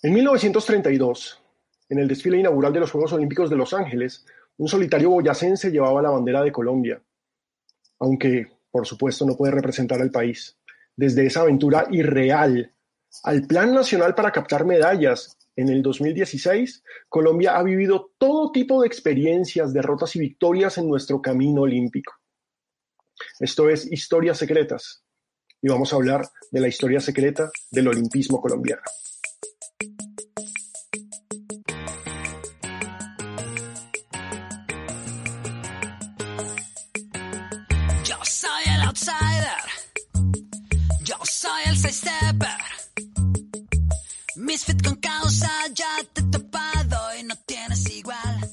En 1932, en el desfile inaugural de los Juegos Olímpicos de Los Ángeles, un solitario boyacense llevaba la bandera de Colombia, aunque, por supuesto, no puede representar al país. Desde esa aventura irreal al Plan Nacional para captar medallas en el 2016, Colombia ha vivido todo tipo de experiencias, derrotas y victorias en nuestro camino olímpico. Esto es Historias Secretas y vamos a hablar de la historia secreta del olimpismo colombiano. Misfit con causa, ya te topado y no tienes igual.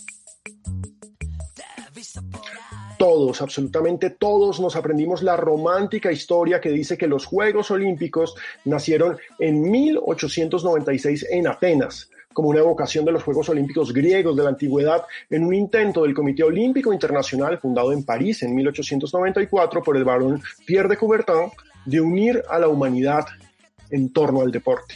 Todos, absolutamente todos nos aprendimos la romántica historia que dice que los Juegos Olímpicos nacieron en 1896 en Atenas, como una evocación de los Juegos Olímpicos griegos de la antigüedad en un intento del Comité Olímpico Internacional fundado en París en 1894 por el barón Pierre de Coubertin de unir a la humanidad en torno al deporte.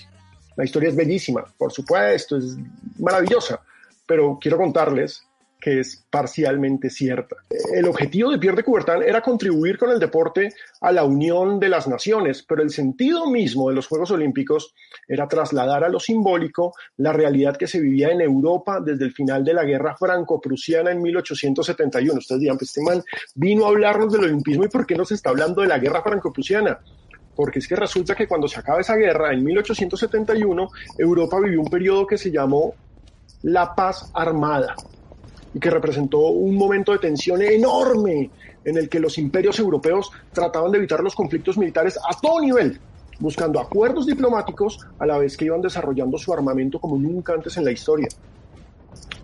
La historia es bellísima, por supuesto, es maravillosa, pero quiero contarles que es parcialmente cierta. El objetivo de Pierre de Coubertin era contribuir con el deporte a la unión de las naciones, pero el sentido mismo de los Juegos Olímpicos era trasladar a lo simbólico la realidad que se vivía en Europa desde el final de la guerra franco-prusiana en 1871. Ustedes dirán, pues este vino a hablarnos del olimpismo y por qué nos está hablando de la guerra franco-prusiana porque es que resulta que cuando se acaba esa guerra, en 1871, Europa vivió un periodo que se llamó la paz armada y que representó un momento de tensión enorme en el que los imperios europeos trataban de evitar los conflictos militares a todo nivel, buscando acuerdos diplomáticos a la vez que iban desarrollando su armamento como nunca antes en la historia.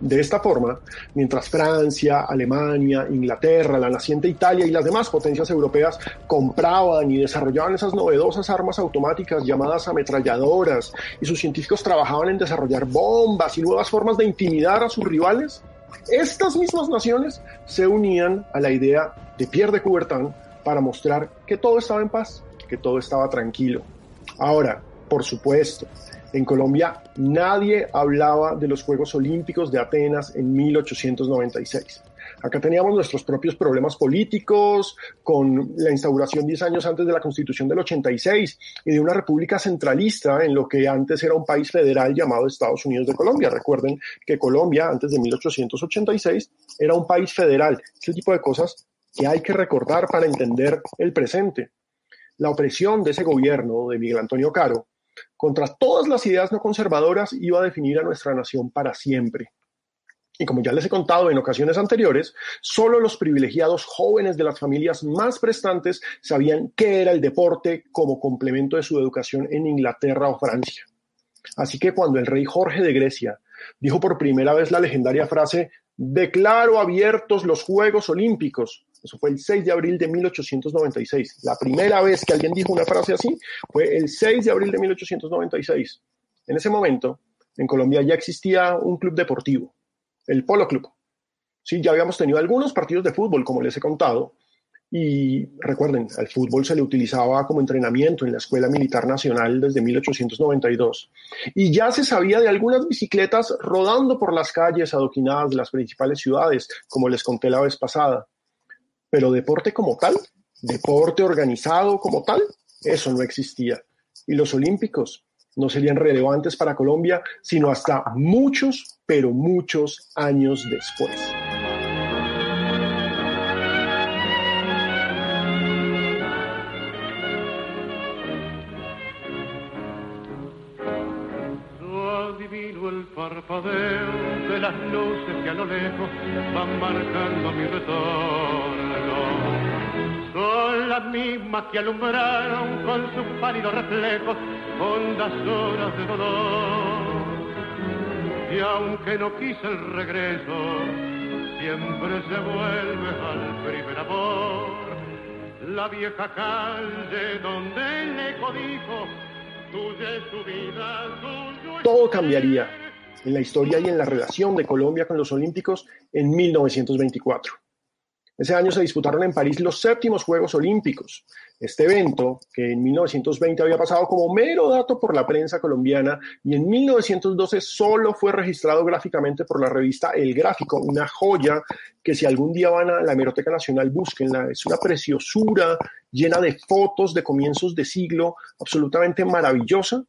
De esta forma, mientras Francia, Alemania, Inglaterra, la naciente Italia y las demás potencias europeas compraban y desarrollaban esas novedosas armas automáticas llamadas ametralladoras y sus científicos trabajaban en desarrollar bombas y nuevas formas de intimidar a sus rivales, estas mismas naciones se unían a la idea de Pierre de Coubertin para mostrar que todo estaba en paz, que todo estaba tranquilo. Ahora, por supuesto, en Colombia nadie hablaba de los Juegos Olímpicos de Atenas en 1896. Acá teníamos nuestros propios problemas políticos, con la instauración 10 años antes de la Constitución del 86 y de una república centralista en lo que antes era un país federal llamado Estados Unidos de Colombia. Recuerden que Colombia, antes de 1886, era un país federal. Ese tipo de cosas que hay que recordar para entender el presente. La opresión de ese gobierno de Miguel Antonio Caro contra todas las ideas no conservadoras iba a definir a nuestra nación para siempre. Y como ya les he contado en ocasiones anteriores, solo los privilegiados jóvenes de las familias más prestantes sabían qué era el deporte como complemento de su educación en Inglaterra o Francia. Así que cuando el rey Jorge de Grecia dijo por primera vez la legendaria frase, declaro abiertos los Juegos Olímpicos, eso fue el 6 de abril de 1896. La primera vez que alguien dijo una frase así fue el 6 de abril de 1896. En ese momento, en Colombia ya existía un club deportivo, el Polo Club. Sí, ya habíamos tenido algunos partidos de fútbol, como les he contado, y recuerden, al fútbol se le utilizaba como entrenamiento en la Escuela Militar Nacional desde 1892. Y ya se sabía de algunas bicicletas rodando por las calles adoquinadas de las principales ciudades, como les conté la vez pasada. Pero deporte como tal, deporte organizado como tal, eso no existía. Y los Olímpicos no serían relevantes para Colombia sino hasta muchos, pero muchos años después. Mismas que alumbraron con sus pálidos reflejos hondas horas de dolor. Y aunque no quise el regreso, siempre se vuelve al primer amor. La vieja calle donde el eco dijo, tuya es tu vida, tuyo es Todo cambiaría en la historia y en la relación de Colombia con los Olímpicos en 1924. Ese año se disputaron en París los séptimos Juegos Olímpicos. Este evento, que en 1920 había pasado como mero dato por la prensa colombiana y en 1912 solo fue registrado gráficamente por la revista El Gráfico, una joya que si algún día van a la Hemeroteca Nacional, búsquenla. Es una preciosura llena de fotos de comienzos de siglo, absolutamente maravillosa.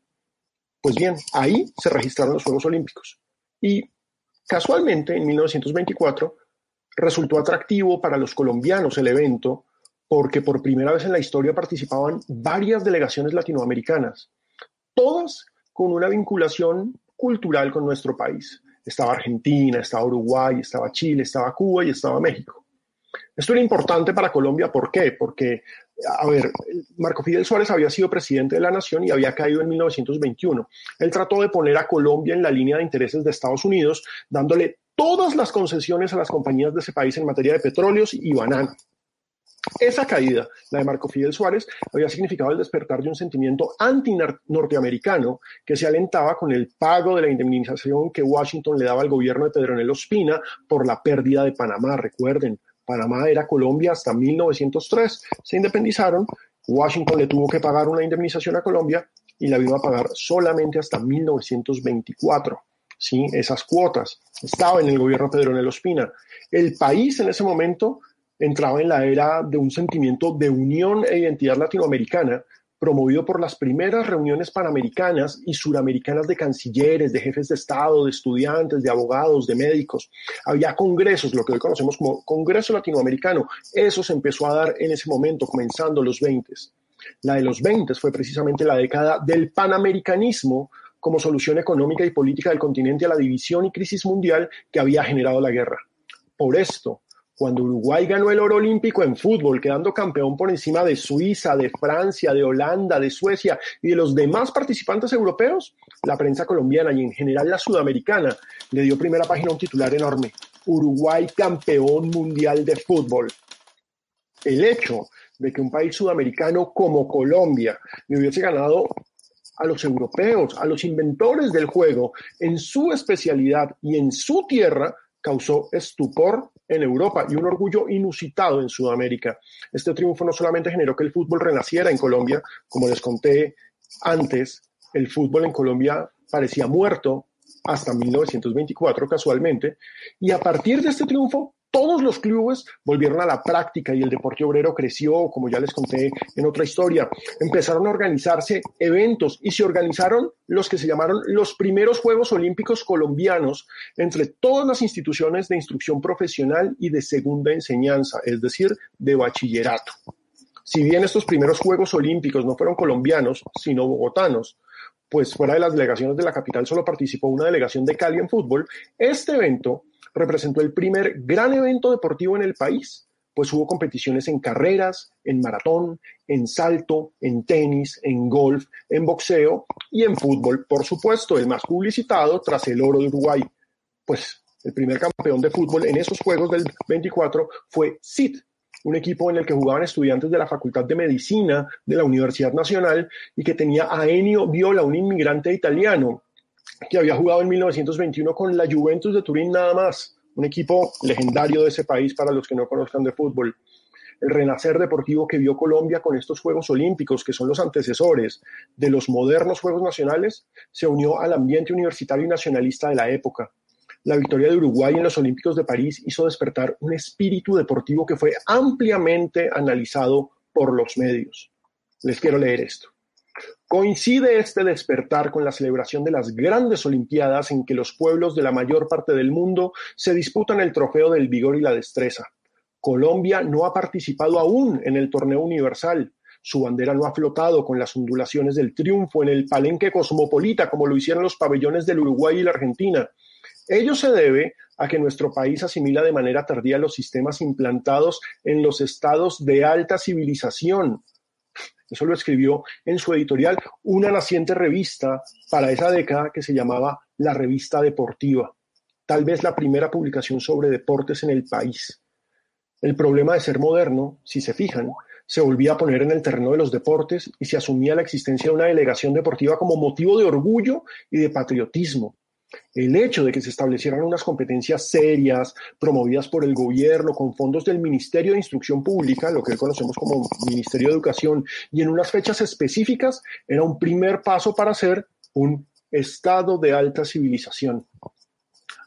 Pues bien, ahí se registraron los Juegos Olímpicos. Y casualmente, en 1924, resultó atractivo para los colombianos el evento porque por primera vez en la historia participaban varias delegaciones latinoamericanas, todas con una vinculación cultural con nuestro país. Estaba Argentina, estaba Uruguay, estaba Chile, estaba Cuba y estaba México. Esto era importante para Colombia, ¿por qué? Porque, a ver, Marco Fidel Suárez había sido presidente de la nación y había caído en 1921. Él trató de poner a Colombia en la línea de intereses de Estados Unidos, dándole todas las concesiones a las compañías de ese país en materia de petróleos y banana. Esa caída, la de Marco Fidel Suárez, había significado el despertar de un sentimiento anti-norteamericano que se alentaba con el pago de la indemnización que Washington le daba al gobierno de Pedro Ospina por la pérdida de Panamá. Recuerden, Panamá era Colombia hasta 1903. Se independizaron, Washington le tuvo que pagar una indemnización a Colombia y la vino a pagar solamente hasta 1924. ¿sí? Esas cuotas. Estaba en el gobierno Pedro Ospina. El país en ese momento entraba en la era de un sentimiento de unión e identidad latinoamericana, promovido por las primeras reuniones panamericanas y suramericanas de cancilleres, de jefes de Estado, de estudiantes, de abogados, de médicos. Había congresos, lo que hoy conocemos como Congreso Latinoamericano. Eso se empezó a dar en ese momento, comenzando los 20. La de los 20 fue precisamente la década del panamericanismo como solución económica y política del continente a la división y crisis mundial que había generado la guerra. Por esto, cuando Uruguay ganó el oro olímpico en fútbol, quedando campeón por encima de Suiza, de Francia, de Holanda, de Suecia y de los demás participantes europeos, la prensa colombiana y en general la sudamericana le dio primera página un titular enorme. Uruguay campeón mundial de fútbol. El hecho de que un país sudamericano como Colombia le hubiese ganado a los europeos, a los inventores del juego, en su especialidad y en su tierra, causó estupor en Europa y un orgullo inusitado en Sudamérica. Este triunfo no solamente generó que el fútbol renaciera en Colombia, como les conté antes, el fútbol en Colombia parecía muerto hasta 1924 casualmente, y a partir de este triunfo todos los clubes volvieron a la práctica y el deporte obrero creció, como ya les conté en otra historia. Empezaron a organizarse eventos y se organizaron los que se llamaron los primeros Juegos Olímpicos colombianos entre todas las instituciones de instrucción profesional y de segunda enseñanza, es decir, de bachillerato. Si bien estos primeros Juegos Olímpicos no fueron colombianos, sino bogotanos, pues fuera de las delegaciones de la capital solo participó una delegación de Cali en fútbol, este evento representó el primer gran evento deportivo en el país, pues hubo competiciones en carreras, en maratón, en salto, en tenis, en golf, en boxeo y en fútbol, por supuesto, el más publicitado tras el oro de Uruguay. Pues el primer campeón de fútbol en esos Juegos del 24 fue CID, un equipo en el que jugaban estudiantes de la Facultad de Medicina de la Universidad Nacional y que tenía a Ennio Viola, un inmigrante italiano, que había jugado en 1921 con la Juventus de Turín nada más, un equipo legendario de ese país para los que no conozcan de fútbol. El renacer deportivo que vio Colombia con estos Juegos Olímpicos, que son los antecesores de los modernos Juegos Nacionales, se unió al ambiente universitario y nacionalista de la época. La victoria de Uruguay en los Olímpicos de París hizo despertar un espíritu deportivo que fue ampliamente analizado por los medios. Les quiero leer esto. Coincide este despertar con la celebración de las grandes Olimpiadas en que los pueblos de la mayor parte del mundo se disputan el trofeo del vigor y la destreza. Colombia no ha participado aún en el torneo universal. Su bandera no ha flotado con las ondulaciones del triunfo en el palenque cosmopolita como lo hicieron los pabellones del Uruguay y la Argentina. Ello se debe a que nuestro país asimila de manera tardía los sistemas implantados en los estados de alta civilización, eso lo escribió en su editorial una naciente revista para esa década que se llamaba La Revista Deportiva, tal vez la primera publicación sobre deportes en el país. El problema de ser moderno, si se fijan, se volvía a poner en el terreno de los deportes y se asumía la existencia de una delegación deportiva como motivo de orgullo y de patriotismo. El hecho de que se establecieran unas competencias serias, promovidas por el gobierno, con fondos del Ministerio de Instrucción Pública, lo que hoy conocemos como Ministerio de Educación, y en unas fechas específicas, era un primer paso para hacer un estado de alta civilización.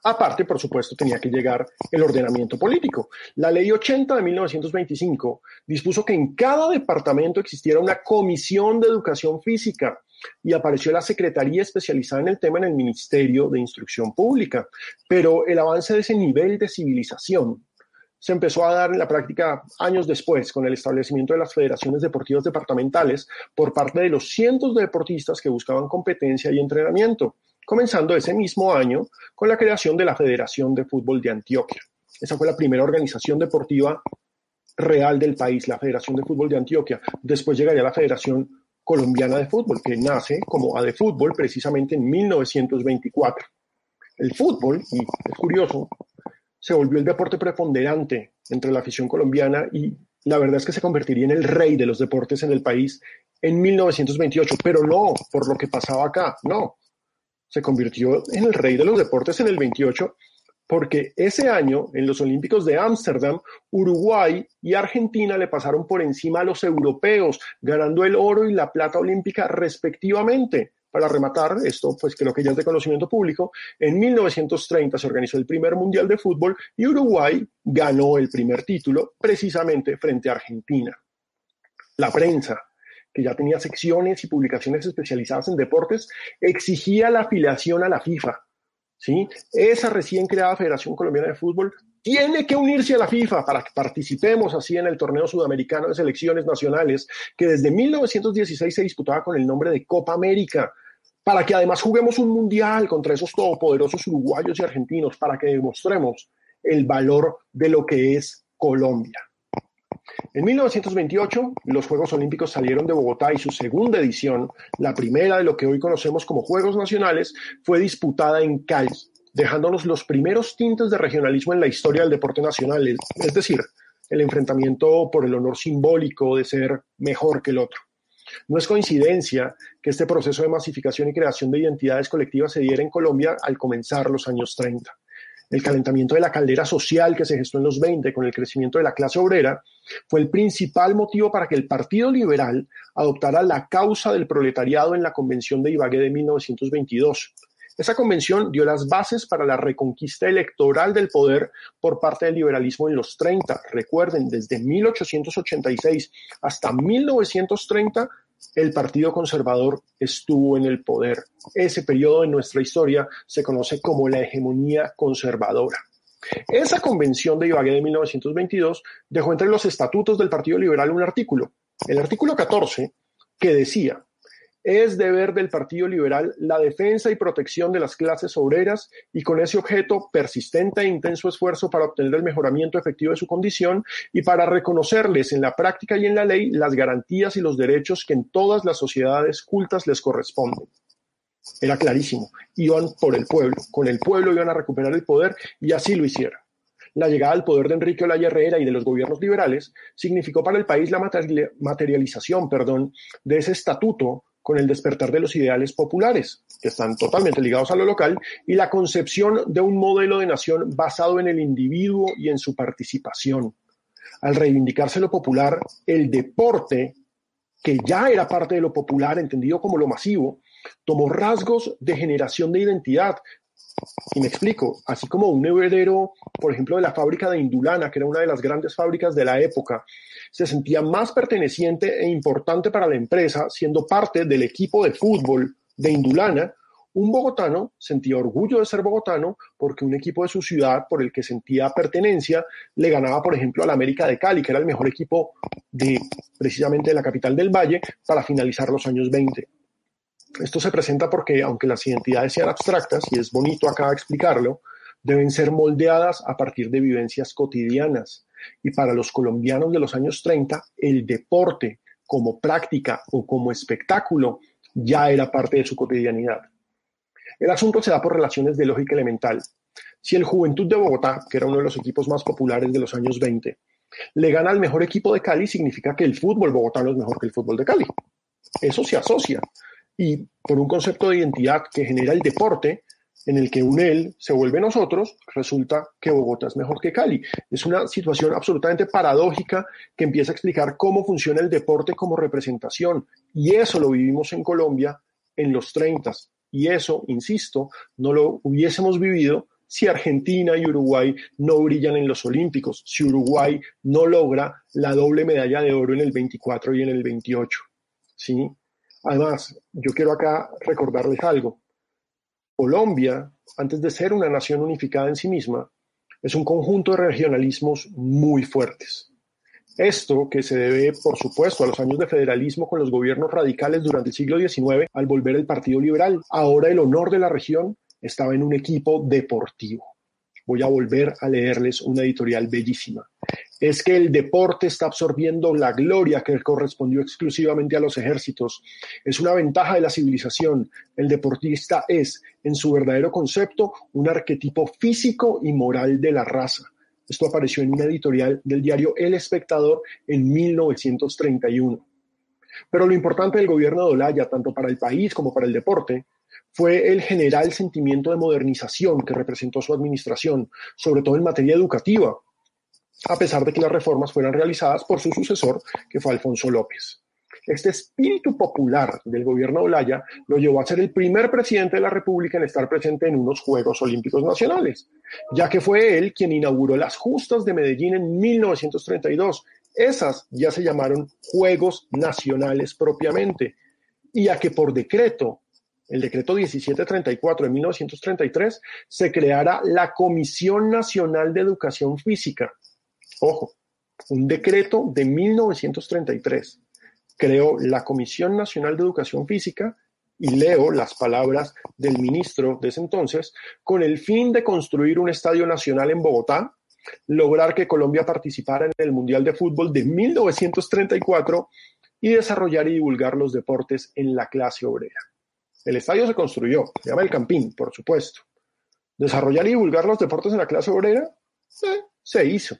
Aparte, por supuesto, tenía que llegar el ordenamiento político. La ley 80 de 1925 dispuso que en cada departamento existiera una comisión de educación física y apareció la Secretaría especializada en el tema en el Ministerio de Instrucción Pública. Pero el avance de ese nivel de civilización se empezó a dar en la práctica años después con el establecimiento de las federaciones deportivas departamentales por parte de los cientos de deportistas que buscaban competencia y entrenamiento, comenzando ese mismo año con la creación de la Federación de Fútbol de Antioquia. Esa fue la primera organización deportiva real del país, la Federación de Fútbol de Antioquia. Después llegaría la Federación Colombiana de Fútbol, que nace como A de Fútbol precisamente en 1924. El fútbol, y es curioso, se volvió el deporte preponderante entre la afición colombiana y la verdad es que se convertiría en el rey de los deportes en el país en 1928, pero no por lo que pasaba acá, no. Se convirtió en el rey de los deportes en el 28 porque ese año, en los Olímpicos de Ámsterdam, Uruguay y Argentina le pasaron por encima a los europeos, ganando el oro y la plata olímpica respectivamente. Para rematar, esto pues creo que ya es de conocimiento público, en 1930 se organizó el primer Mundial de Fútbol y Uruguay ganó el primer título precisamente frente a Argentina. La prensa, que ya tenía secciones y publicaciones especializadas en deportes, exigía la afiliación a la FIFA ¿sí? Esa recién creada Federación Colombiana de Fútbol tiene que unirse a la FIFA para que participemos así en el torneo sudamericano de selecciones nacionales que desde 1916 se disputaba con el nombre de Copa América, para que además juguemos un mundial contra esos todopoderosos uruguayos y argentinos, para que demostremos el valor de lo que es Colombia. En 1928, los Juegos Olímpicos salieron de Bogotá y su segunda edición, la primera de lo que hoy conocemos como Juegos Nacionales, fue disputada en Cali, dejándonos los primeros tintes de regionalismo en la historia del deporte nacional, es decir, el enfrentamiento por el honor simbólico de ser mejor que el otro. No es coincidencia que este proceso de masificación y creación de identidades colectivas se diera en Colombia al comenzar los años 30 el calentamiento de la caldera social que se gestó en los 20 con el crecimiento de la clase obrera, fue el principal motivo para que el Partido Liberal adoptara la causa del proletariado en la Convención de Ibagué de 1922. Esa convención dio las bases para la reconquista electoral del poder por parte del liberalismo en los 30. Recuerden, desde 1886 hasta 1930 el Partido Conservador estuvo en el poder. Ese periodo en nuestra historia se conoce como la hegemonía conservadora. Esa convención de Ibagué de 1922 dejó entre los estatutos del Partido Liberal un artículo, el artículo 14, que decía, es deber del Partido Liberal la defensa y protección de las clases obreras y con ese objeto persistente e intenso esfuerzo para obtener el mejoramiento efectivo de su condición y para reconocerles en la práctica y en la ley las garantías y los derechos que en todas las sociedades cultas les corresponden. Era clarísimo, iban por el pueblo, con el pueblo iban a recuperar el poder y así lo hicieron. La llegada al poder de Enrique Olaya Herrera y de los gobiernos liberales significó para el país la materialización perdón, de ese estatuto con el despertar de los ideales populares, que están totalmente ligados a lo local, y la concepción de un modelo de nación basado en el individuo y en su participación. Al reivindicarse lo popular, el deporte, que ya era parte de lo popular, entendido como lo masivo, tomó rasgos de generación de identidad, y me explico, así como un heredero, por ejemplo, de la fábrica de Indulana, que era una de las grandes fábricas de la época, se sentía más perteneciente e importante para la empresa siendo parte del equipo de fútbol de Indulana, un bogotano sentía orgullo de ser bogotano porque un equipo de su ciudad por el que sentía pertenencia le ganaba, por ejemplo, al América de Cali, que era el mejor equipo de precisamente de la capital del Valle para finalizar los años 20. Esto se presenta porque, aunque las identidades sean abstractas, y es bonito acá explicarlo, deben ser moldeadas a partir de vivencias cotidianas. Y para los colombianos de los años 30, el deporte como práctica o como espectáculo ya era parte de su cotidianidad. El asunto se da por relaciones de lógica elemental. Si el Juventud de Bogotá, que era uno de los equipos más populares de los años 20, le gana al mejor equipo de Cali, significa que el fútbol bogotano es mejor que el fútbol de Cali. Eso se asocia y por un concepto de identidad que genera el deporte, en el que un él se vuelve nosotros, resulta que Bogotá es mejor que Cali. Es una situación absolutamente paradójica que empieza a explicar cómo funciona el deporte como representación. Y eso lo vivimos en Colombia en los 30. Y eso, insisto, no lo hubiésemos vivido si Argentina y Uruguay no brillan en los Olímpicos, si Uruguay no logra la doble medalla de oro en el 24 y en el 28. ¿sí? Además, yo quiero acá recordarles algo. Colombia, antes de ser una nación unificada en sí misma, es un conjunto de regionalismos muy fuertes. Esto que se debe, por supuesto, a los años de federalismo con los gobiernos radicales durante el siglo XIX al volver el Partido Liberal. Ahora el honor de la región estaba en un equipo deportivo. Voy a volver a leerles una editorial bellísima. Es que el deporte está absorbiendo la gloria que correspondió exclusivamente a los ejércitos. Es una ventaja de la civilización. El deportista es, en su verdadero concepto, un arquetipo físico y moral de la raza. Esto apareció en una editorial del diario El Espectador en 1931. Pero lo importante del gobierno de Olaya, tanto para el país como para el deporte, fue el general sentimiento de modernización que representó su administración, sobre todo en materia educativa, a pesar de que las reformas fueran realizadas por su sucesor, que fue Alfonso López. Este espíritu popular del gobierno de Olaya lo llevó a ser el primer presidente de la República en estar presente en unos Juegos Olímpicos Nacionales, ya que fue él quien inauguró las justas de Medellín en 1932. Esas ya se llamaron Juegos Nacionales propiamente, y a que por decreto el decreto 1734 de 1933, se creara la Comisión Nacional de Educación Física. Ojo, un decreto de 1933 creó la Comisión Nacional de Educación Física y leo las palabras del ministro de ese entonces, con el fin de construir un estadio nacional en Bogotá, lograr que Colombia participara en el Mundial de Fútbol de 1934 y desarrollar y divulgar los deportes en la clase obrera. El estadio se construyó, se llama el Campín, por supuesto. Desarrollar y divulgar los deportes en la clase obrera, eh, se hizo.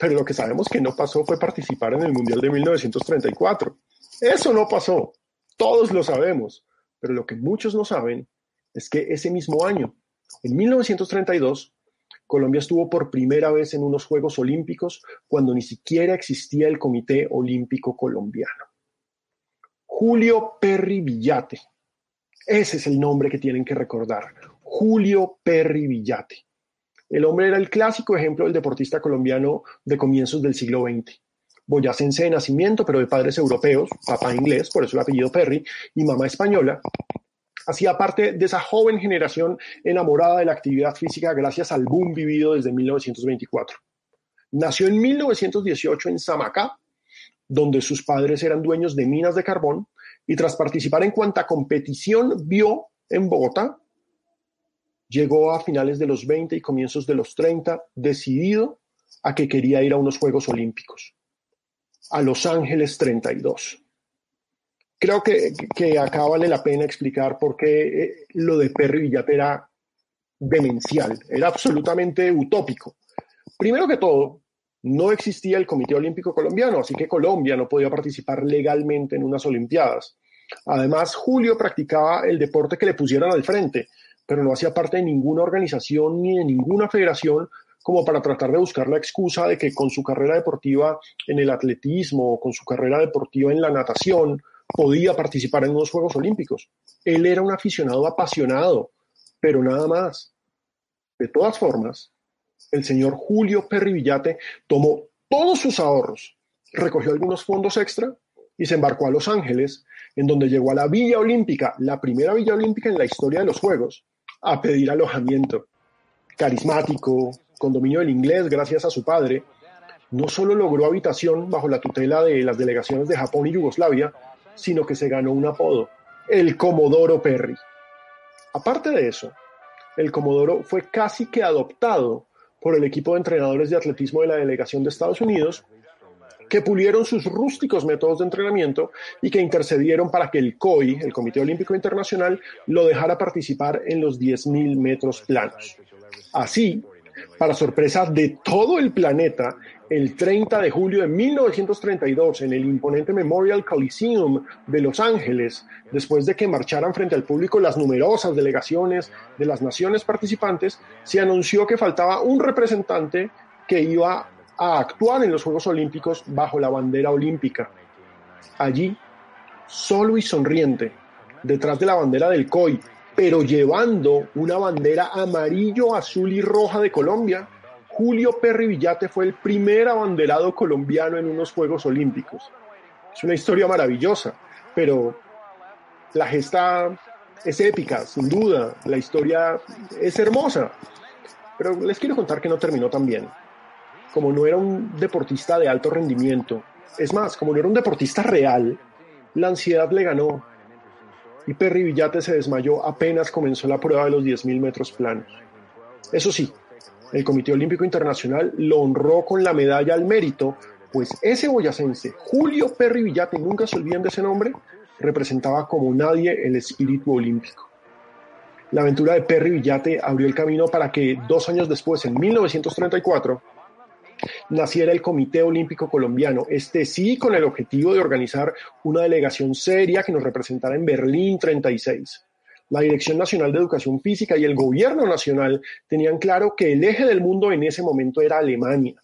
Pero lo que sabemos que no pasó fue participar en el Mundial de 1934. Eso no pasó. Todos lo sabemos. Pero lo que muchos no saben es que ese mismo año, en 1932, Colombia estuvo por primera vez en unos Juegos Olímpicos cuando ni siquiera existía el Comité Olímpico Colombiano. Julio Perry Villate, ese es el nombre que tienen que recordar. Julio Perry Villate. El hombre era el clásico ejemplo del deportista colombiano de comienzos del siglo XX. Boyacense de nacimiento, pero de padres europeos, papá inglés, por eso el apellido Perry, y mamá española, hacía parte de esa joven generación enamorada de la actividad física gracias al boom vivido desde 1924. Nació en 1918 en Samacá, donde sus padres eran dueños de minas de carbón, y tras participar en cuanta competición vio en Bogotá, llegó a finales de los 20 y comienzos de los 30 decidido a que quería ir a unos Juegos Olímpicos, a Los Ángeles 32. Creo que, que acá vale la pena explicar por qué eh, lo de Perry Villate era demencial, era absolutamente utópico. Primero que todo, no existía el Comité Olímpico Colombiano, así que Colombia no podía participar legalmente en unas Olimpiadas. Además, Julio practicaba el deporte que le pusieran al frente, pero no hacía parte de ninguna organización ni de ninguna federación como para tratar de buscar la excusa de que con su carrera deportiva en el atletismo o con su carrera deportiva en la natación podía participar en unos Juegos Olímpicos. Él era un aficionado apasionado, pero nada más. De todas formas, el señor Julio Perry Villate tomó todos sus ahorros, recogió algunos fondos extra y se embarcó a Los Ángeles, en donde llegó a la Villa Olímpica, la primera Villa Olímpica en la historia de los Juegos, a pedir alojamiento. Carismático, con dominio del inglés gracias a su padre, no solo logró habitación bajo la tutela de las delegaciones de Japón y Yugoslavia, sino que se ganó un apodo, el Comodoro Perry. Aparte de eso, el Comodoro fue casi que adoptado por el equipo de entrenadores de atletismo de la delegación de Estados Unidos, que pulieron sus rústicos métodos de entrenamiento y que intercedieron para que el COI, el Comité Olímpico Internacional, lo dejara participar en los 10.000 metros planos. Así, Para sorpresa de todo el planeta, el 30 de julio de 1932, en el imponente Memorial Coliseum de Los Ángeles, después de que marcharan frente al público las numerosas delegaciones de las naciones participantes, se anunció que faltaba un representante que iba a actuar en los Juegos Olímpicos bajo la bandera olímpica. Allí, solo y sonriente, detrás de la bandera del COI, pero llevando una bandera amarillo, azul y roja de Colombia, Julio Perry Villate fue el primer abanderado colombiano en unos Juegos Olímpicos. Es una historia maravillosa, pero la gesta es épica, sin duda, la historia es hermosa. Pero les quiero contar que no terminó tan bien. Como no era un deportista de alto rendimiento, es más, como no era un deportista real, la ansiedad le ganó y Perry Villate se desmayó apenas comenzó la prueba de los 10.000 metros planos. Eso sí, el Comité Olímpico Internacional lo honró con la medalla al mérito, pues ese boyacense, Julio Perry Villate, nunca se olviden de ese nombre, representaba como nadie el espíritu olímpico. La aventura de Perry Villate abrió el camino para que dos años después, en 1934, naciera el Comité Olímpico Colombiano, este sí con el objetivo de organizar una delegación seria que nos representara en Berlín 36. La Dirección Nacional de Educación Física y el Gobierno Nacional tenían claro que el eje del mundo en ese momento era Alemania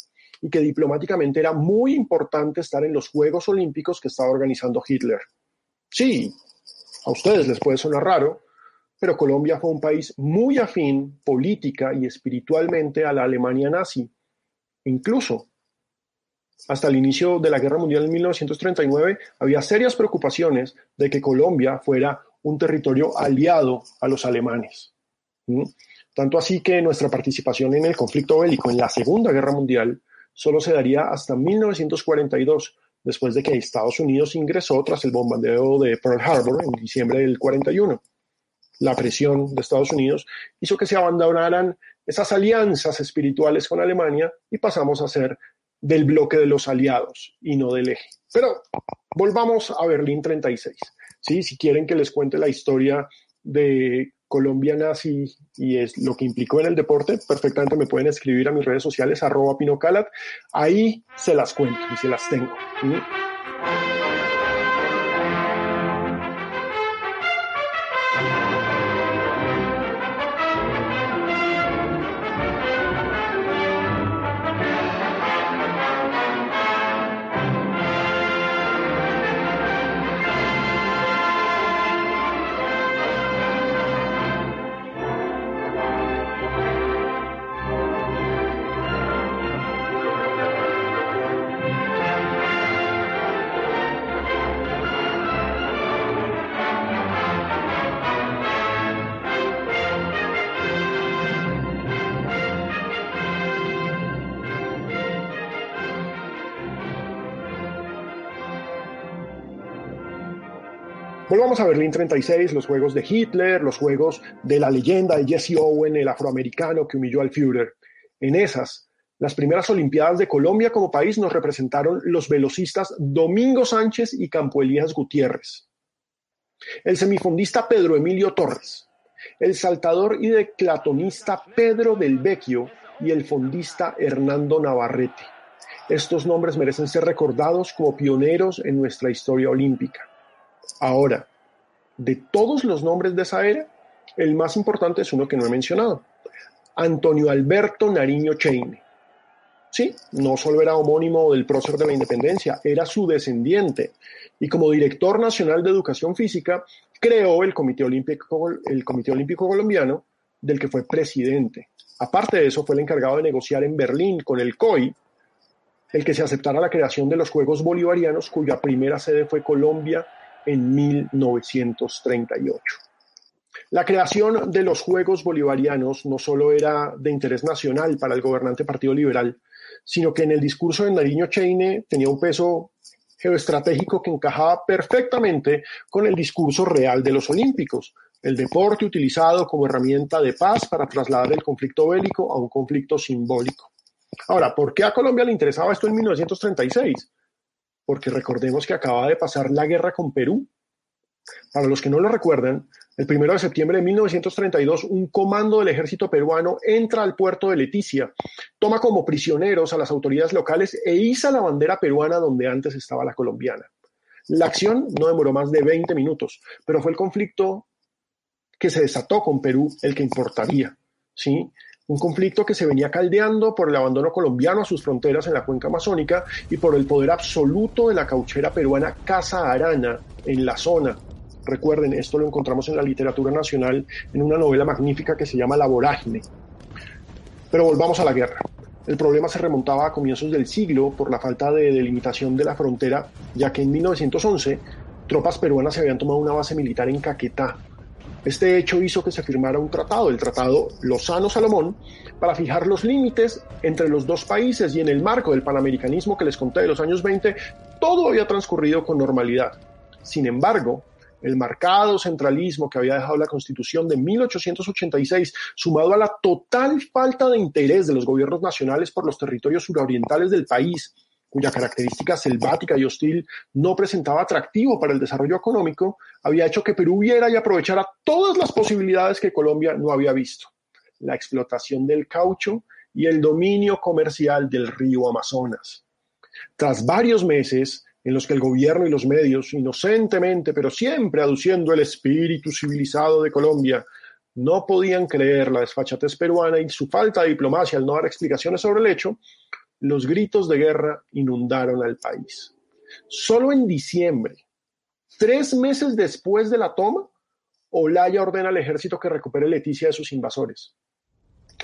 y que diplomáticamente era muy importante estar en los Juegos Olímpicos que estaba organizando Hitler. Sí, a ustedes les puede sonar raro, pero Colombia fue un país muy afín política y espiritualmente a la Alemania nazi Incluso hasta el inicio de la Guerra Mundial en 1939 había serias preocupaciones de que Colombia fuera un territorio aliado a los alemanes. Tanto así que nuestra participación en el conflicto bélico en la Segunda Guerra Mundial solo se daría hasta 1942, después de que Estados Unidos ingresó tras el bombardeo de Pearl Harbor en diciembre del 41. La presión de Estados Unidos hizo que se abandonaran esas alianzas espirituales con Alemania y pasamos a ser del bloque de los aliados y no del eje. Pero volvamos a Berlín 36. ¿sí? Si quieren que les cuente la historia de Colombia nazi y es lo que implicó en el deporte, perfectamente me pueden escribir a mis redes sociales, arroba pinocalat. Ahí se las cuento y se las tengo. Volvamos a Berlín 36, los juegos de Hitler, los juegos de la leyenda de Jesse Owen, el afroamericano que humilló al Führer. En esas, las primeras Olimpiadas de Colombia como país nos representaron los velocistas Domingo Sánchez y Campo Elías Gutiérrez. El semifondista Pedro Emilio Torres, el saltador y declatonista Pedro del Vecchio y el fondista Hernando Navarrete. Estos nombres merecen ser recordados como pioneros en nuestra historia olímpica. Ahora, de todos los nombres de esa era, el más importante es uno que no he mencionado. Antonio Alberto Nariño Cheine. Sí, no solo era homónimo del prócer de la independencia, era su descendiente. Y como director nacional de educación física, creó el Comité Olímpico, el Comité Olímpico Colombiano, del que fue presidente. Aparte de eso, fue el encargado de negociar en Berlín con el COI el que se aceptara la creación de los Juegos Bolivarianos, cuya primera sede fue Colombia en 1938. La creación de los Juegos Bolivarianos no solo era de interés nacional para el gobernante Partido Liberal, sino que en el discurso de Nariño Cheine tenía un peso geoestratégico que encajaba perfectamente con el discurso real de los olímpicos, el deporte utilizado como herramienta de paz para trasladar el conflicto bélico a un conflicto simbólico. Ahora, ¿por qué a Colombia le interesaba esto en 1936? Porque recordemos que acaba de pasar la guerra con Perú Para los que no lo recuerdan, el 1 de septiembre de 1932, un comando del ejército peruano entra al puerto de Leticia, toma como prisioneros a las autoridades locales e iza la bandera peruana donde antes estaba la colombiana. La acción no demoró más de 20 minutos, pero fue el conflicto que se desató con Perú el que importaría. ¿sí? Un conflicto que se venía caldeando por el abandono colombiano a sus fronteras en la cuenca amazónica y por el poder absoluto de la cauchera peruana Casa Arana en la zona, Recuerden, esto lo encontramos en la literatura nacional en una novela magnífica que se llama La vorágine. Pero volvamos a la guerra. El problema se remontaba a comienzos del siglo por la falta de delimitación de la frontera, ya que en 1911 tropas peruanas se habían tomado una base militar en Caquetá. Este hecho hizo que se firmara un tratado, el Tratado Lozano-Salomón, para fijar los límites entre los dos países y en el marco del panamericanismo que les conté de los años 20, todo había transcurrido con normalidad. Sin embargo, el marcado centralismo que había dejado la Constitución de 1886, sumado a la total falta de interés de los gobiernos nacionales por los territorios surorientales del país, cuya característica selvática y hostil no presentaba atractivo para el desarrollo económico, había hecho que Perú viera y aprovechara todas las posibilidades que Colombia no había visto. La explotación del caucho y el dominio comercial del río Amazonas. Tras varios meses, en los que el gobierno y los medios, inocentemente, pero siempre aduciendo el espíritu civilizado de Colombia, no podían creer la desfachatez peruana y su falta de diplomacia al no dar explicaciones sobre el hecho, los gritos de guerra inundaron al país. Solo en diciembre, tres meses después de la toma, Olaya ordena al ejército que recupere Leticia de sus invasores.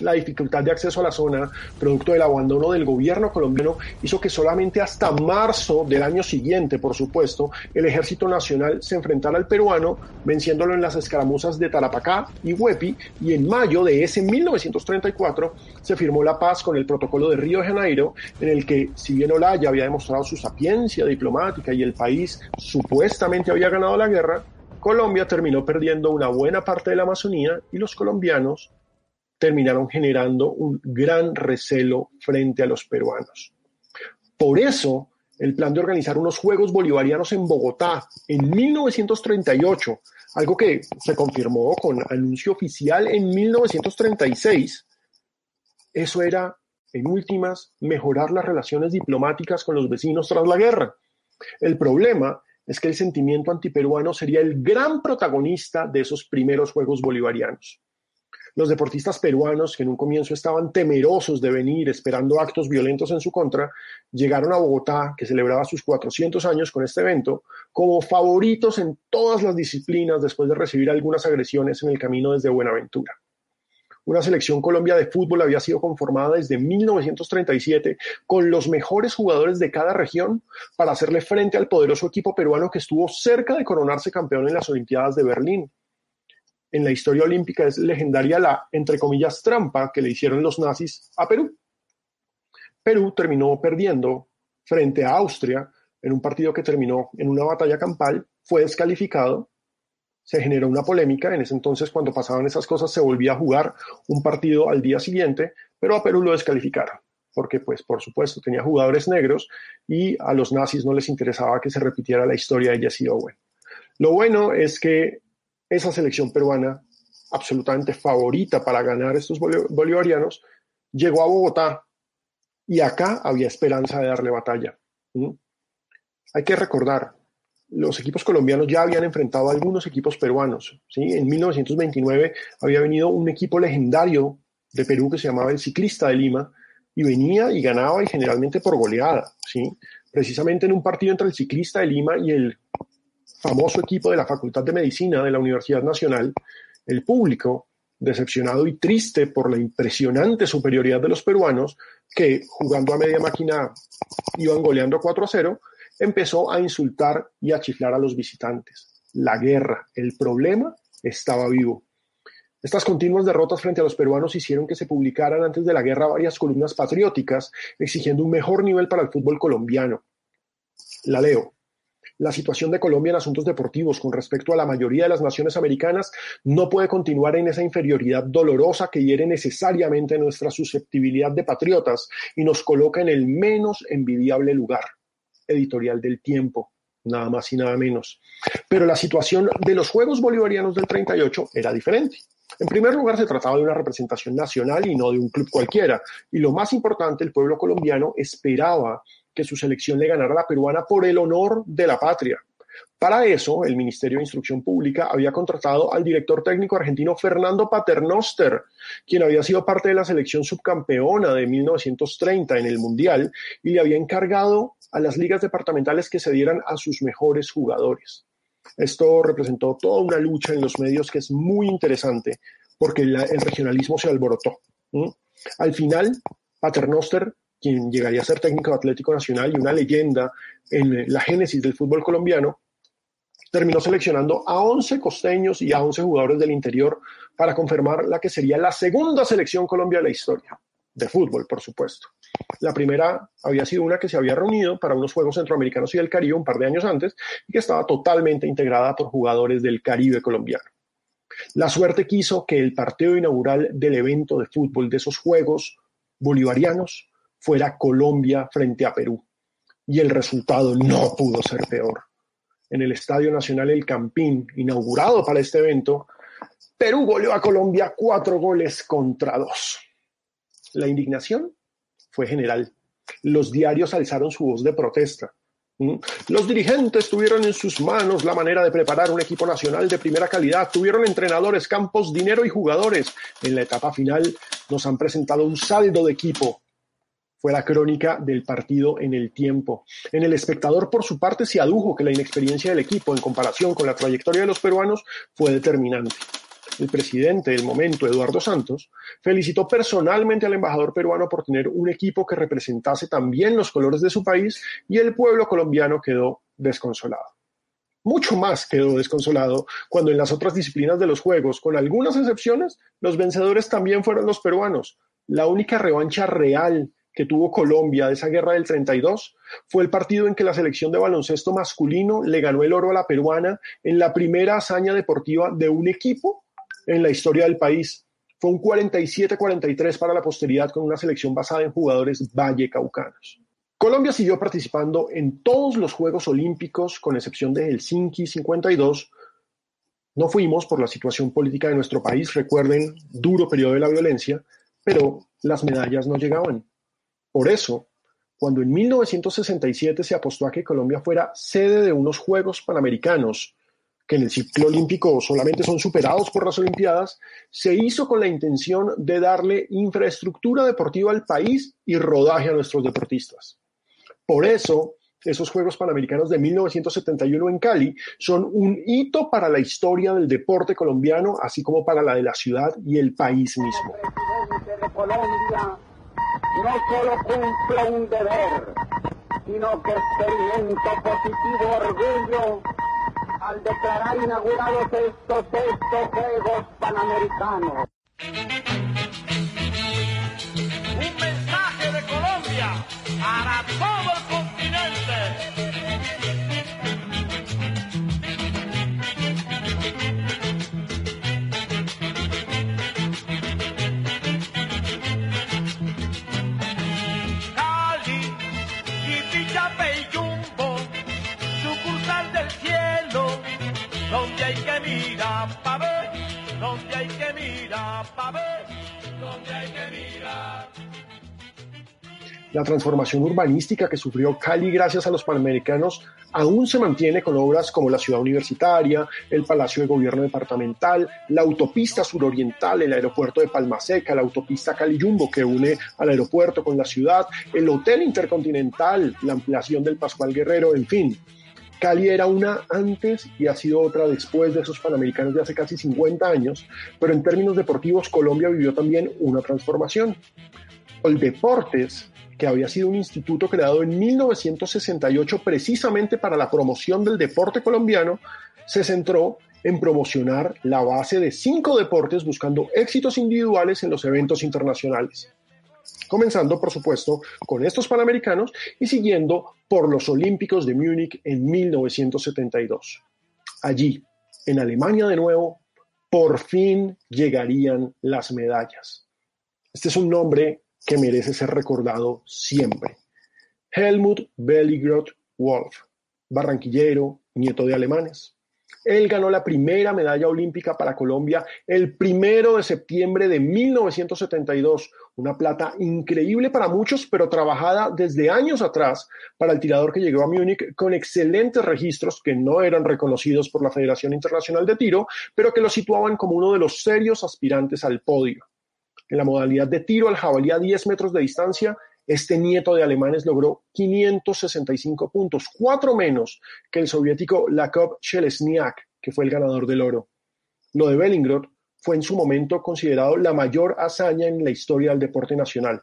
La dificultad de acceso a la zona, producto del abandono del gobierno colombiano, hizo que solamente hasta marzo del año siguiente, por supuesto, el ejército nacional se enfrentara al peruano, venciéndolo en las escaramuzas de Tarapacá y Huepi, y en mayo de ese 1934 se firmó la paz con el protocolo de Río de Janeiro, en el que, si bien Olaya había demostrado su sapiencia diplomática y el país supuestamente había ganado la guerra, Colombia terminó perdiendo una buena parte de la Amazonía y los colombianos terminaron generando un gran recelo frente a los peruanos. Por eso, el plan de organizar unos Juegos Bolivarianos en Bogotá en 1938, algo que se confirmó con anuncio oficial en 1936, eso era, en últimas, mejorar las relaciones diplomáticas con los vecinos tras la guerra. El problema es que el sentimiento antiperuano sería el gran protagonista de esos primeros Juegos Bolivarianos. Los deportistas peruanos, que en un comienzo estaban temerosos de venir esperando actos violentos en su contra, llegaron a Bogotá, que celebraba sus 400 años con este evento, como favoritos en todas las disciplinas después de recibir algunas agresiones en el camino desde Buenaventura. Una selección Colombia de fútbol había sido conformada desde 1937 con los mejores jugadores de cada región para hacerle frente al poderoso equipo peruano que estuvo cerca de coronarse campeón en las Olimpiadas de Berlín en la historia olímpica es legendaria la, entre comillas, trampa que le hicieron los nazis a Perú. Perú terminó perdiendo frente a Austria en un partido que terminó en una batalla campal, fue descalificado, se generó una polémica, en ese entonces cuando pasaban esas cosas se volvía a jugar un partido al día siguiente, pero a Perú lo descalificaron, porque pues por supuesto tenía jugadores negros y a los nazis no les interesaba que se repitiera la historia de Jesse Owen. Lo bueno es que esa selección peruana, absolutamente favorita para ganar estos bolivarianos, llegó a Bogotá y acá había esperanza de darle batalla. Hay que recordar, los equipos colombianos ya habían enfrentado a algunos equipos peruanos. ¿sí? En 1929 había venido un equipo legendario de Perú que se llamaba el Ciclista de Lima y venía y ganaba y generalmente por goleada. ¿sí? Precisamente en un partido entre el Ciclista de Lima y el famoso equipo de la Facultad de Medicina de la Universidad Nacional, el público, decepcionado y triste por la impresionante superioridad de los peruanos, que jugando a media máquina iban goleando 4 a 0, empezó a insultar y a chiflar a los visitantes. La guerra, el problema, estaba vivo. Estas continuas derrotas frente a los peruanos hicieron que se publicaran antes de la guerra varias columnas patrióticas exigiendo un mejor nivel para el fútbol colombiano. La leo. La situación de Colombia en asuntos deportivos con respecto a la mayoría de las naciones americanas no puede continuar en esa inferioridad dolorosa que hiere necesariamente nuestra susceptibilidad de patriotas y nos coloca en el menos envidiable lugar. Editorial del Tiempo, nada más y nada menos. Pero la situación de los Juegos Bolivarianos del 38 era diferente. En primer lugar, se trataba de una representación nacional y no de un club cualquiera. Y lo más importante, el pueblo colombiano esperaba que su selección le ganara a la peruana por el honor de la patria. Para eso, el Ministerio de Instrucción Pública había contratado al director técnico argentino Fernando Paternoster, quien había sido parte de la selección subcampeona de 1930 en el Mundial y le había encargado a las ligas departamentales que se dieran a sus mejores jugadores. Esto representó toda una lucha en los medios que es muy interesante porque el regionalismo se alborotó. Al final, Paternoster, quien llegaría a ser técnico de Atlético Nacional y una leyenda en la génesis del fútbol colombiano, terminó seleccionando a 11 costeños y a 11 jugadores del interior para confirmar la que sería la segunda selección Colombia de la historia, de fútbol, por supuesto. La primera había sido una que se había reunido para unos Juegos Centroamericanos y del Caribe un par de años antes y que estaba totalmente integrada por jugadores del Caribe colombiano. La suerte quiso que el partido inaugural del evento de fútbol de esos Juegos bolivarianos fuera Colombia frente a Perú. Y el resultado no pudo ser peor. En el Estadio Nacional El Campín, inaugurado para este evento, Perú goleó a Colombia cuatro goles contra dos. La indignación fue general. Los diarios alzaron su voz de protesta. ¿Mm? Los dirigentes tuvieron en sus manos la manera de preparar un equipo nacional de primera calidad, tuvieron entrenadores, campos, dinero y jugadores. En la etapa final nos han presentado un saldo de equipo. Fue la crónica del partido en el tiempo. En el espectador, por su parte, se adujo que la inexperiencia del equipo en comparación con la trayectoria de los peruanos fue determinante el presidente del momento, Eduardo Santos, felicitó personalmente al embajador peruano por tener un equipo que representase también los colores de su país y el pueblo colombiano quedó desconsolado. Mucho más quedó desconsolado cuando en las otras disciplinas de los Juegos, con algunas excepciones, los vencedores también fueron los peruanos. La única revancha real que tuvo Colombia de esa guerra del 32 fue el partido en que la selección de baloncesto masculino le ganó el oro a la peruana en la primera hazaña deportiva de un equipo en la historia del país. Fue un 47-43 para la posteridad con una selección basada en jugadores vallecaucanos. Colombia siguió participando en todos los Juegos Olímpicos, con excepción de Helsinki 52. No fuimos por la situación política de nuestro país, recuerden, duro periodo de la violencia, pero las medallas no llegaban. Por eso, cuando en 1967 se apostó a que Colombia fuera sede de unos Juegos Panamericanos que en el ciclo olímpico solamente son superados por las Olimpiadas, se hizo con la intención de darle infraestructura deportiva al país y rodaje a nuestros deportistas. Por eso, esos Juegos Panamericanos de 1971 en Cali son un hito para la historia del deporte colombiano, así como para la de la ciudad y el país mismo. No solo cumple un deber, sino que positivo orgullo al declarar inaugurados estos, estos Juegos Panamericanos. La transformación urbanística que sufrió Cali gracias a los panamericanos aún se mantiene con obras como la ciudad universitaria, el Palacio de Gobierno Departamental, la autopista suroriental, el aeropuerto de Palmaseca, la autopista Cali-Yumbo que une al aeropuerto con la ciudad, el Hotel Intercontinental, la ampliación del Pascual Guerrero, en fin. Cali era una antes y ha sido otra después de esos Panamericanos de hace casi 50 años, pero en términos deportivos Colombia vivió también una transformación. El Deportes, que había sido un instituto creado en 1968 precisamente para la promoción del deporte colombiano, se centró en promocionar la base de cinco deportes buscando éxitos individuales en los eventos internacionales comenzando por supuesto con estos Panamericanos y siguiendo por los Olímpicos de Múnich en 1972. Allí, en Alemania de nuevo, por fin llegarían las medallas. Este es un nombre que merece ser recordado siempre. Helmut Belligrod Wolf, barranquillero, nieto de alemanes. Él ganó la primera medalla olímpica para Colombia el primero de septiembre de 1972, una plata increíble para muchos, pero trabajada desde años atrás para el tirador que llegó a Múnich con excelentes registros que no eran reconocidos por la Federación Internacional de Tiro, pero que lo situaban como uno de los serios aspirantes al podio. En la modalidad de tiro al jabalí a 10 metros de distancia, este nieto de alemanes logró 565 puntos, cuatro menos que el soviético Lakov Chelesniak, que fue el ganador del oro. Lo de Bellingrod fue en su momento considerado la mayor hazaña en la historia del deporte nacional.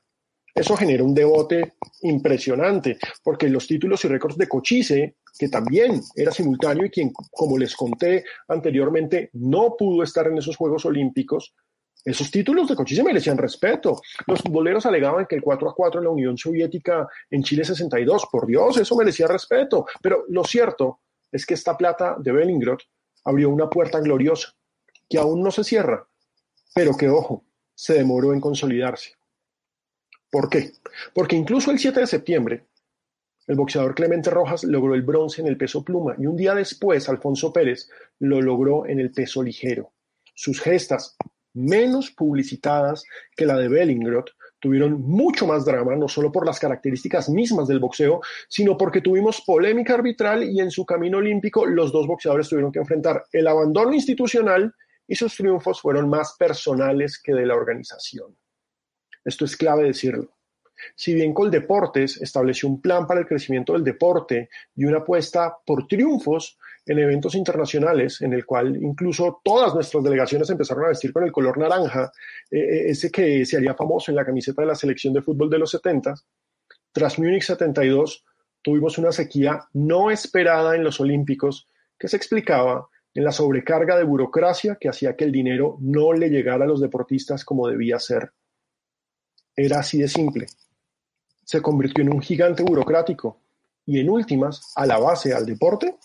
Eso generó un debate impresionante, porque los títulos y récords de Cochise, que también era simultáneo y quien, como les conté anteriormente, no pudo estar en esos Juegos Olímpicos, esos títulos de Cochise merecían respeto. Los futboleros alegaban que el 4 a 4 en la Unión Soviética en Chile 62, por Dios, eso merecía respeto. Pero lo cierto es que esta plata de Bellingrod abrió una puerta gloriosa que aún no se cierra, pero que, ojo, se demoró en consolidarse. ¿Por qué? Porque incluso el 7 de septiembre, el boxeador Clemente Rojas logró el bronce en el peso pluma y un día después Alfonso Pérez lo logró en el peso ligero. Sus gestas, menos publicitadas que la de Bellingrod, tuvieron mucho más drama, no solo por las características mismas del boxeo, sino porque tuvimos polémica arbitral y en su camino olímpico los dos boxeadores tuvieron que enfrentar el abandono institucional y sus triunfos fueron más personales que de la organización. Esto es clave decirlo. Si bien Coldeportes estableció un plan para el crecimiento del deporte y una apuesta por triunfos, en eventos internacionales, en el cual incluso todas nuestras delegaciones empezaron a vestir con el color naranja, eh, eh, ese que se haría famoso en la camiseta de la selección de fútbol de los 70. Tras Múnich 72, tuvimos una sequía no esperada en los Olímpicos que se explicaba en la sobrecarga de burocracia que hacía que el dinero no le llegara a los deportistas como debía ser. Era así de simple. Se convirtió en un gigante burocrático y en últimas, a la base, al deporte,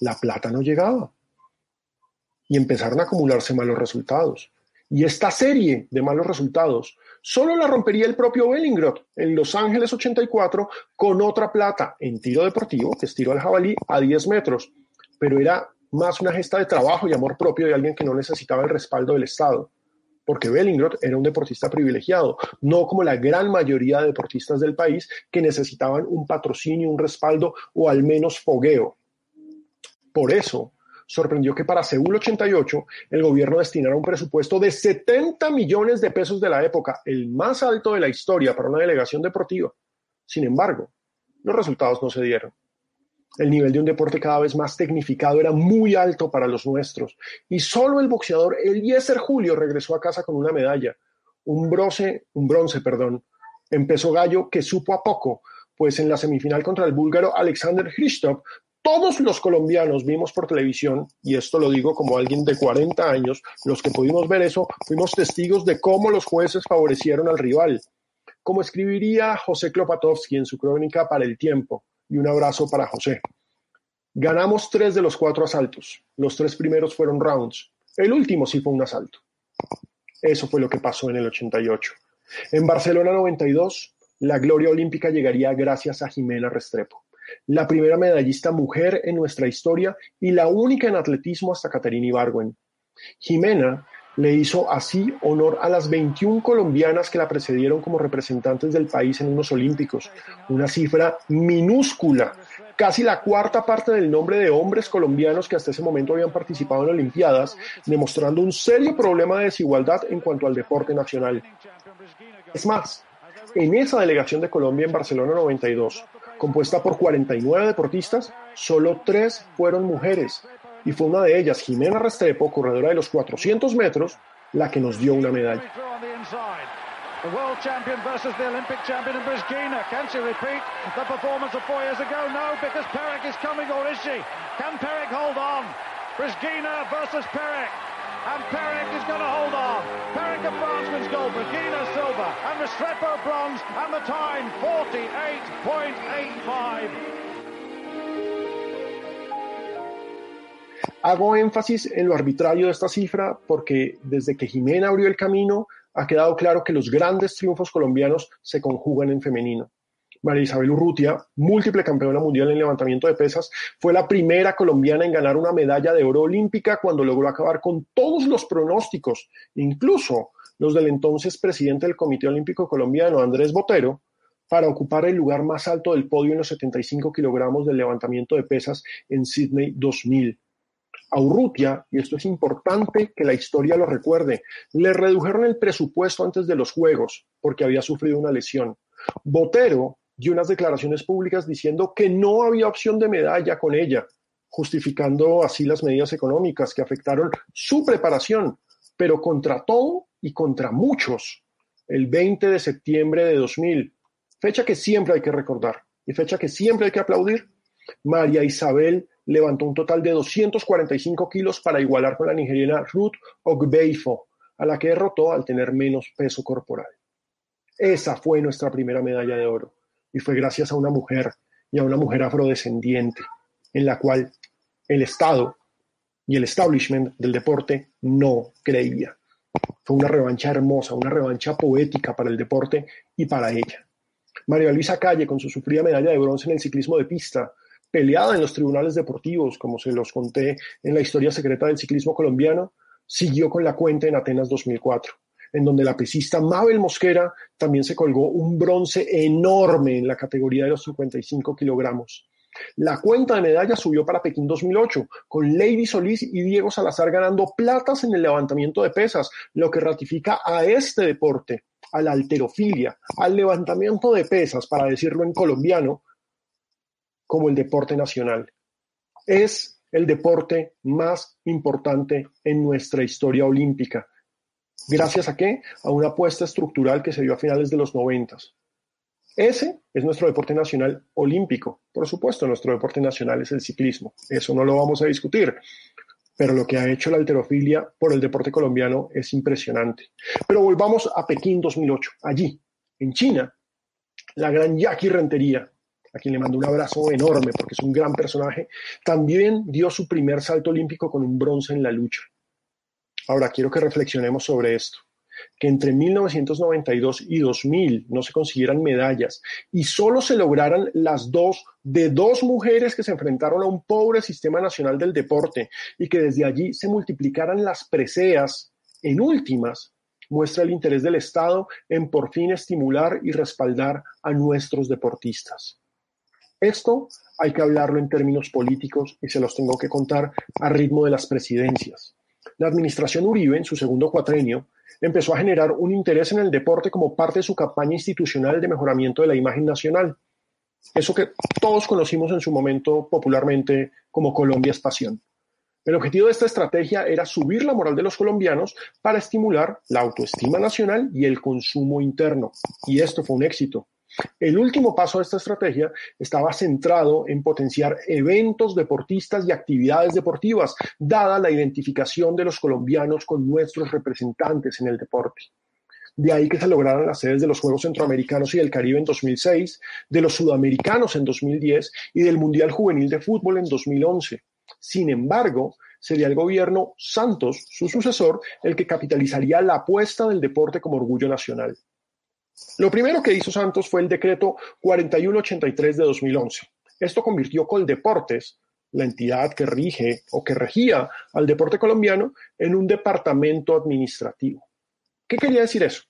la plata no llegaba. Y empezaron a acumularse malos resultados. Y esta serie de malos resultados solo la rompería el propio Bellingrod en Los Ángeles 84 con otra plata en tiro deportivo, que es tiro al jabalí, a 10 metros. Pero era más una gesta de trabajo y amor propio de alguien que no necesitaba el respaldo del Estado. Porque Bellingrod era un deportista privilegiado, no como la gran mayoría de deportistas del país que necesitaban un patrocinio, un respaldo o al menos fogueo. Por eso, sorprendió que para Seúl 88 el gobierno destinara un presupuesto de 70 millones de pesos de la época, el más alto de la historia para una delegación deportiva. Sin embargo, los resultados no se dieron. El nivel de un deporte cada vez más tecnificado era muy alto para los nuestros, y solo el boxeador Eliezer Julio regresó a casa con una medalla, un bronce, un bronce, perdón, en peso gallo que supo a poco, pues en la semifinal contra el búlgaro Alexander Hristov todos los colombianos vimos por televisión, y esto lo digo como alguien de 40 años, los que pudimos ver eso, fuimos testigos de cómo los jueces favorecieron al rival. Como escribiría José Klopatowski en su crónica para el tiempo, y un abrazo para José. Ganamos tres de los cuatro asaltos. Los tres primeros fueron rounds. El último sí fue un asalto. Eso fue lo que pasó en el 88. En Barcelona 92, la gloria olímpica llegaría gracias a Jimena Restrepo la primera medallista mujer en nuestra historia y la única en atletismo hasta Caterina Ibargüen. Jimena le hizo así honor a las 21 colombianas que la precedieron como representantes del país en unos olímpicos, una cifra minúscula, casi la cuarta parte del nombre de hombres colombianos que hasta ese momento habían participado en Olimpiadas, demostrando un serio problema de desigualdad en cuanto al deporte nacional. Es más, en esa delegación de Colombia en Barcelona 92, compuesta por 49 deportistas, solo tres fueron mujeres, y fue una de ellas, Jimena Restrepo, corredora de los 400 metros, la que nos dio una medalla. And Perek is going to hold on. Perek of France wins gold, Regina silver, and Restrepo bronze, and the time 48.85. Hago énfasis en lo arbitrario de esta cifra porque desde que Jimena abrió el camino ha quedado claro que los grandes triunfos colombianos se conjugan en femenino. María Isabel Urrutia, múltiple campeona mundial en levantamiento de pesas, fue la primera colombiana en ganar una medalla de oro olímpica cuando logró acabar con todos los pronósticos, incluso los del entonces presidente del Comité Olímpico Colombiano, Andrés Botero, para ocupar el lugar más alto del podio en los 75 kilogramos del levantamiento de pesas en Sydney 2000. A Urrutia, y esto es importante que la historia lo recuerde, le redujeron el presupuesto antes de los Juegos porque había sufrido una lesión. Botero dio unas declaraciones públicas diciendo que no había opción de medalla con ella, justificando así las medidas económicas que afectaron su preparación, pero contra todo y contra muchos, el 20 de septiembre de 2000, fecha que siempre hay que recordar y fecha que siempre hay que aplaudir, María Isabel levantó un total de 245 kilos para igualar con la nigeriana Ruth Ogbeifo, a la que derrotó al tener menos peso corporal. Esa fue nuestra primera medalla de oro y fue gracias a una mujer y a una mujer afrodescendiente, en la cual el Estado y el establishment del deporte no creía. Fue una revancha hermosa, una revancha poética para el deporte y para ella. María Luisa Calle, con su sufrida medalla de bronce en el ciclismo de pista, peleada en los tribunales deportivos, como se los conté en la historia secreta del ciclismo colombiano, siguió con la cuenta en Atenas 2004, en donde la pesista Mabel Mosquera también se colgó un bronce enorme en la categoría de los 55 kilogramos. La cuenta de medallas subió para Pekín 2008, con Lady Solís y Diego Salazar ganando platas en el levantamiento de pesas, lo que ratifica a este deporte, a la alterofilia, al levantamiento de pesas, para decirlo en colombiano, como el deporte nacional. Es el deporte más importante en nuestra historia olímpica. ¿Gracias a qué? A una apuesta estructural que se dio a finales de los noventas. Ese es nuestro deporte nacional olímpico. Por supuesto, nuestro deporte nacional es el ciclismo. Eso no lo vamos a discutir. Pero lo que ha hecho la alterofilia por el deporte colombiano es impresionante. Pero volvamos a Pekín 2008. Allí, en China, la gran Jackie Rentería, a quien le mando un abrazo enorme porque es un gran personaje, también dio su primer salto olímpico con un bronce en la lucha. Ahora quiero que reflexionemos sobre esto que entre 1992 y 2000 no se consiguieran medallas y solo se lograran las dos de dos mujeres que se enfrentaron a un pobre sistema nacional del deporte y que desde allí se multiplicaran las preseas en últimas, muestra el interés del Estado en por fin estimular y respaldar a nuestros deportistas. Esto hay que hablarlo en términos políticos y se los tengo que contar a ritmo de las presidencias. La administración Uribe, en su segundo cuatrenio, empezó a generar un interés en el deporte como parte de su campaña institucional de mejoramiento de la imagen nacional. Eso que todos conocimos en su momento popularmente como Colombia es pasión. El objetivo de esta estrategia era subir la moral de los colombianos para estimular la autoestima nacional y el consumo interno. Y esto fue un éxito. El último paso de esta estrategia estaba centrado en potenciar eventos deportistas y actividades deportivas, dada la identificación de los colombianos con nuestros representantes en el deporte. De ahí que se lograran las sedes de los Juegos Centroamericanos y del Caribe en 2006, de los Sudamericanos en 2010 y del Mundial Juvenil de Fútbol en 2011. Sin embargo, sería el gobierno Santos, su sucesor, el que capitalizaría la apuesta del deporte como orgullo nacional. Lo primero que hizo Santos fue el decreto 4183 de 2011. Esto convirtió Coldeportes, la entidad que rige o que regía al deporte colombiano, en un departamento administrativo. ¿Qué quería decir eso?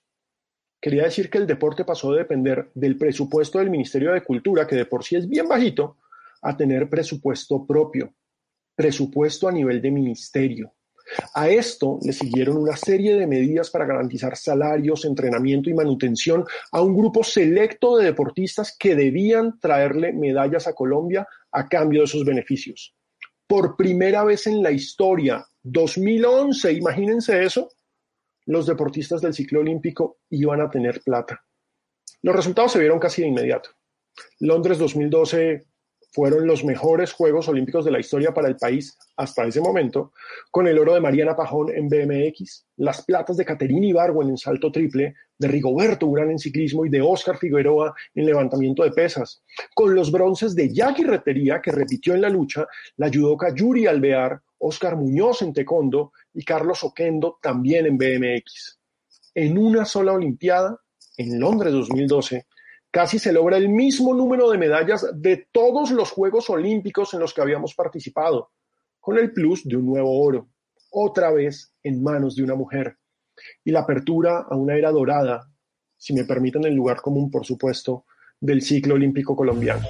Quería decir que el deporte pasó de depender del presupuesto del Ministerio de Cultura, que de por sí es bien bajito, a tener presupuesto propio, presupuesto a nivel de ministerio. A esto le siguieron una serie de medidas para garantizar salarios, entrenamiento y manutención a un grupo selecto de deportistas que debían traerle medallas a Colombia a cambio de esos beneficios. Por primera vez en la historia, 2011, imagínense eso, los deportistas del ciclo olímpico iban a tener plata. Los resultados se vieron casi de inmediato. Londres 2012 fueron los mejores Juegos Olímpicos de la historia para el país hasta ese momento, con el oro de Mariana Pajón en BMX, las platas de Caterina Ibargüen en salto triple, de Rigoberto Urán en ciclismo y de Oscar Figueroa en levantamiento de pesas, con los bronces de Jackie Retería, que repitió en la lucha, la judoka Yuri Alvear, Oscar Muñoz en taekwondo y Carlos Oquendo también en BMX. En una sola Olimpiada, en Londres 2012, casi se logra el mismo número de medallas de todos los Juegos Olímpicos en los que habíamos participado, con el plus de un nuevo oro, otra vez en manos de una mujer, y la apertura a una era dorada, si me permiten el lugar común, por supuesto, del ciclo olímpico colombiano.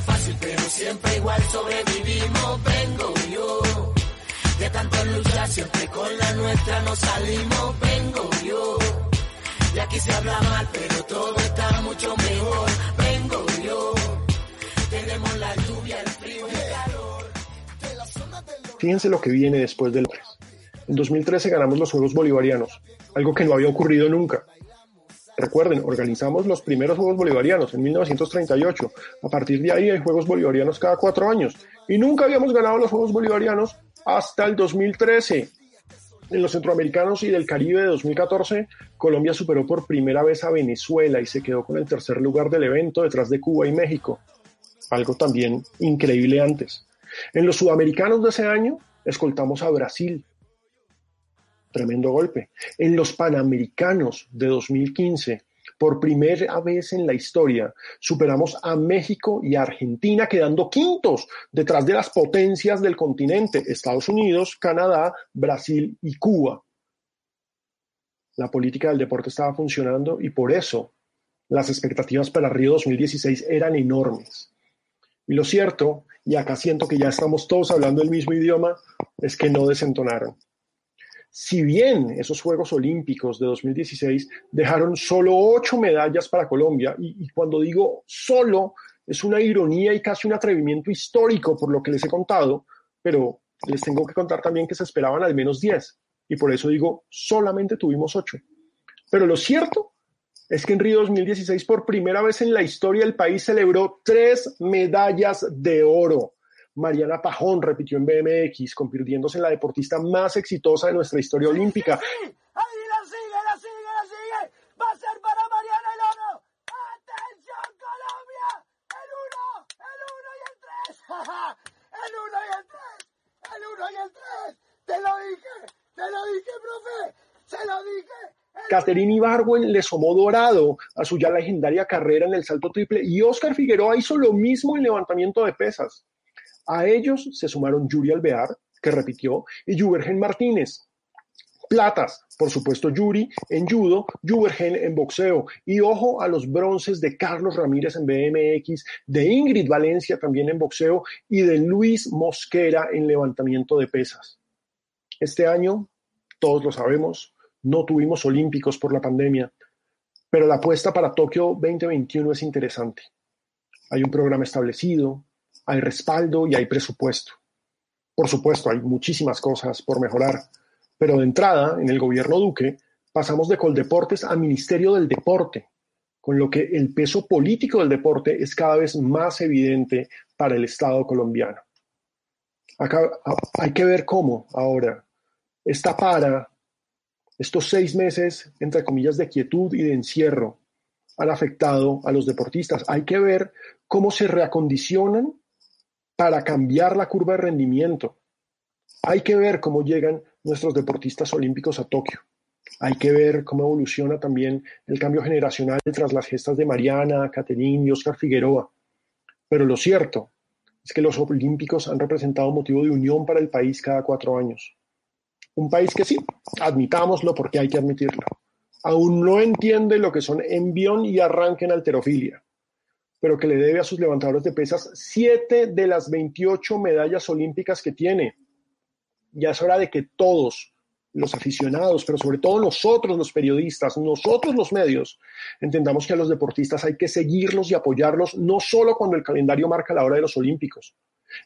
Es fácil, pero siempre igual sobrevivimos. Vengo yo. De tanto luchar, siempre con la nuestra nos salimos. Vengo yo. Y aquí se habla mal, pero todo está mucho mejor. Vengo yo. Tenemos la lluvia, el frío y el calor. Fíjense lo que viene después del Londres. En 2013 ganamos los Juegos Bolivarianos, algo que no había ocurrido nunca. Recuerden, organizamos los primeros Juegos Bolivarianos en 1938. A partir de ahí hay Juegos Bolivarianos cada cuatro años. Y nunca habíamos ganado los Juegos Bolivarianos hasta el 2013. En los Centroamericanos y del Caribe de 2014, Colombia superó por primera vez a Venezuela y se quedó con el tercer lugar del evento detrás de Cuba y México. Algo también increíble antes. En los Sudamericanos de ese año, escoltamos a Brasil, Tremendo golpe. En los Panamericanos de 2015, por primera vez en la historia, superamos a México y a Argentina quedando quintos detrás de las potencias del continente, Estados Unidos, Canadá, Brasil y Cuba. La política del deporte estaba funcionando y por eso las expectativas para Río 2016 eran enormes. Y lo cierto, y acá siento que ya estamos todos hablando el mismo idioma, es que no desentonaron. Si bien esos Juegos Olímpicos de 2016 dejaron solo ocho medallas para Colombia, y, cuando digo solo, es una ironía y casi un atrevimiento histórico por lo que les he contado, pero les tengo que contar también que se esperaban al menos diez, y por eso digo, solamente tuvimos ocho. Pero lo cierto es que en Río 2016, por primera vez en la historia, el país celebró tres medallas de oro. Mariana Pajón repitió en BMX, convirtiéndose en la deportista más exitosa de nuestra historia olímpica. Ahí la sigue, la sigue, la sigue. Va a ser para Mariana el oro. ¡Atención, Colombia! El uno, el uno y el tres. el uno y el tres. El uno y el tres. Te lo dije, te lo dije, profe. Se lo dije. Caterine Ibargüen le sumó dorado a su ya legendaria carrera en el salto triple y Oscar Figueroa hizo lo mismo en levantamiento de pesas. A ellos se sumaron Yuri Alvear, que repitió, y Juvergen Martínez. Platas, por supuesto Yuri en judo, Juvergen en boxeo. Y ojo a los bronces de Carlos Ramírez en BMX, de Ingrid Valencia también en boxeo y de Luis Mosquera en levantamiento de pesas. Este año, todos lo sabemos, no tuvimos olímpicos por la pandemia, pero la apuesta para Tokio 2021 es interesante. Hay un programa establecido, hay respaldo y hay presupuesto. Por supuesto, hay muchísimas cosas por mejorar, pero de entrada, en el gobierno Duque, pasamos de Coldeportes a Ministerio del Deporte, con lo que el peso político del deporte es cada vez más evidente para el Estado colombiano. Acá hay que ver cómo ahora esta para, estos seis meses, entre comillas, de quietud y de encierro, han afectado a los deportistas. Hay que ver cómo se reacondicionan para cambiar la curva de rendimiento. Hay que ver cómo llegan nuestros deportistas olímpicos a Tokio. Hay que ver cómo evoluciona también el cambio generacional tras las gestas de Mariana, Caterine y Oscar Figueroa. Pero lo cierto es que los olímpicos han representado motivo de unión para el país cada cuatro años. Un país que sí, admitámoslo porque hay que admitirlo, aún no entiende lo que son envión y arranque en alterofilia, pero que le debe a sus levantadores de pesas siete de las 28 medallas olímpicas que tiene. Ya es hora de que todos los aficionados, pero sobre todo nosotros los periodistas, nosotros los medios, entendamos que a los deportistas hay que seguirlos y apoyarlos, no solo cuando el calendario marca la hora de los olímpicos.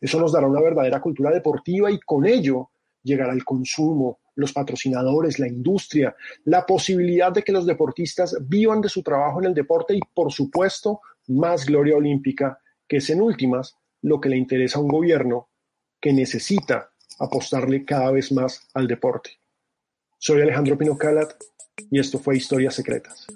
Eso nos dará una verdadera cultura deportiva y con ello llegará el consumo, los patrocinadores, la industria, la posibilidad de que los deportistas vivan de su trabajo en el deporte y, por supuesto, más gloria olímpica, que es en últimas lo que le interesa a un gobierno que necesita apostarle cada vez más al deporte. Soy Alejandro Pino Calat y esto fue Historias Secretas.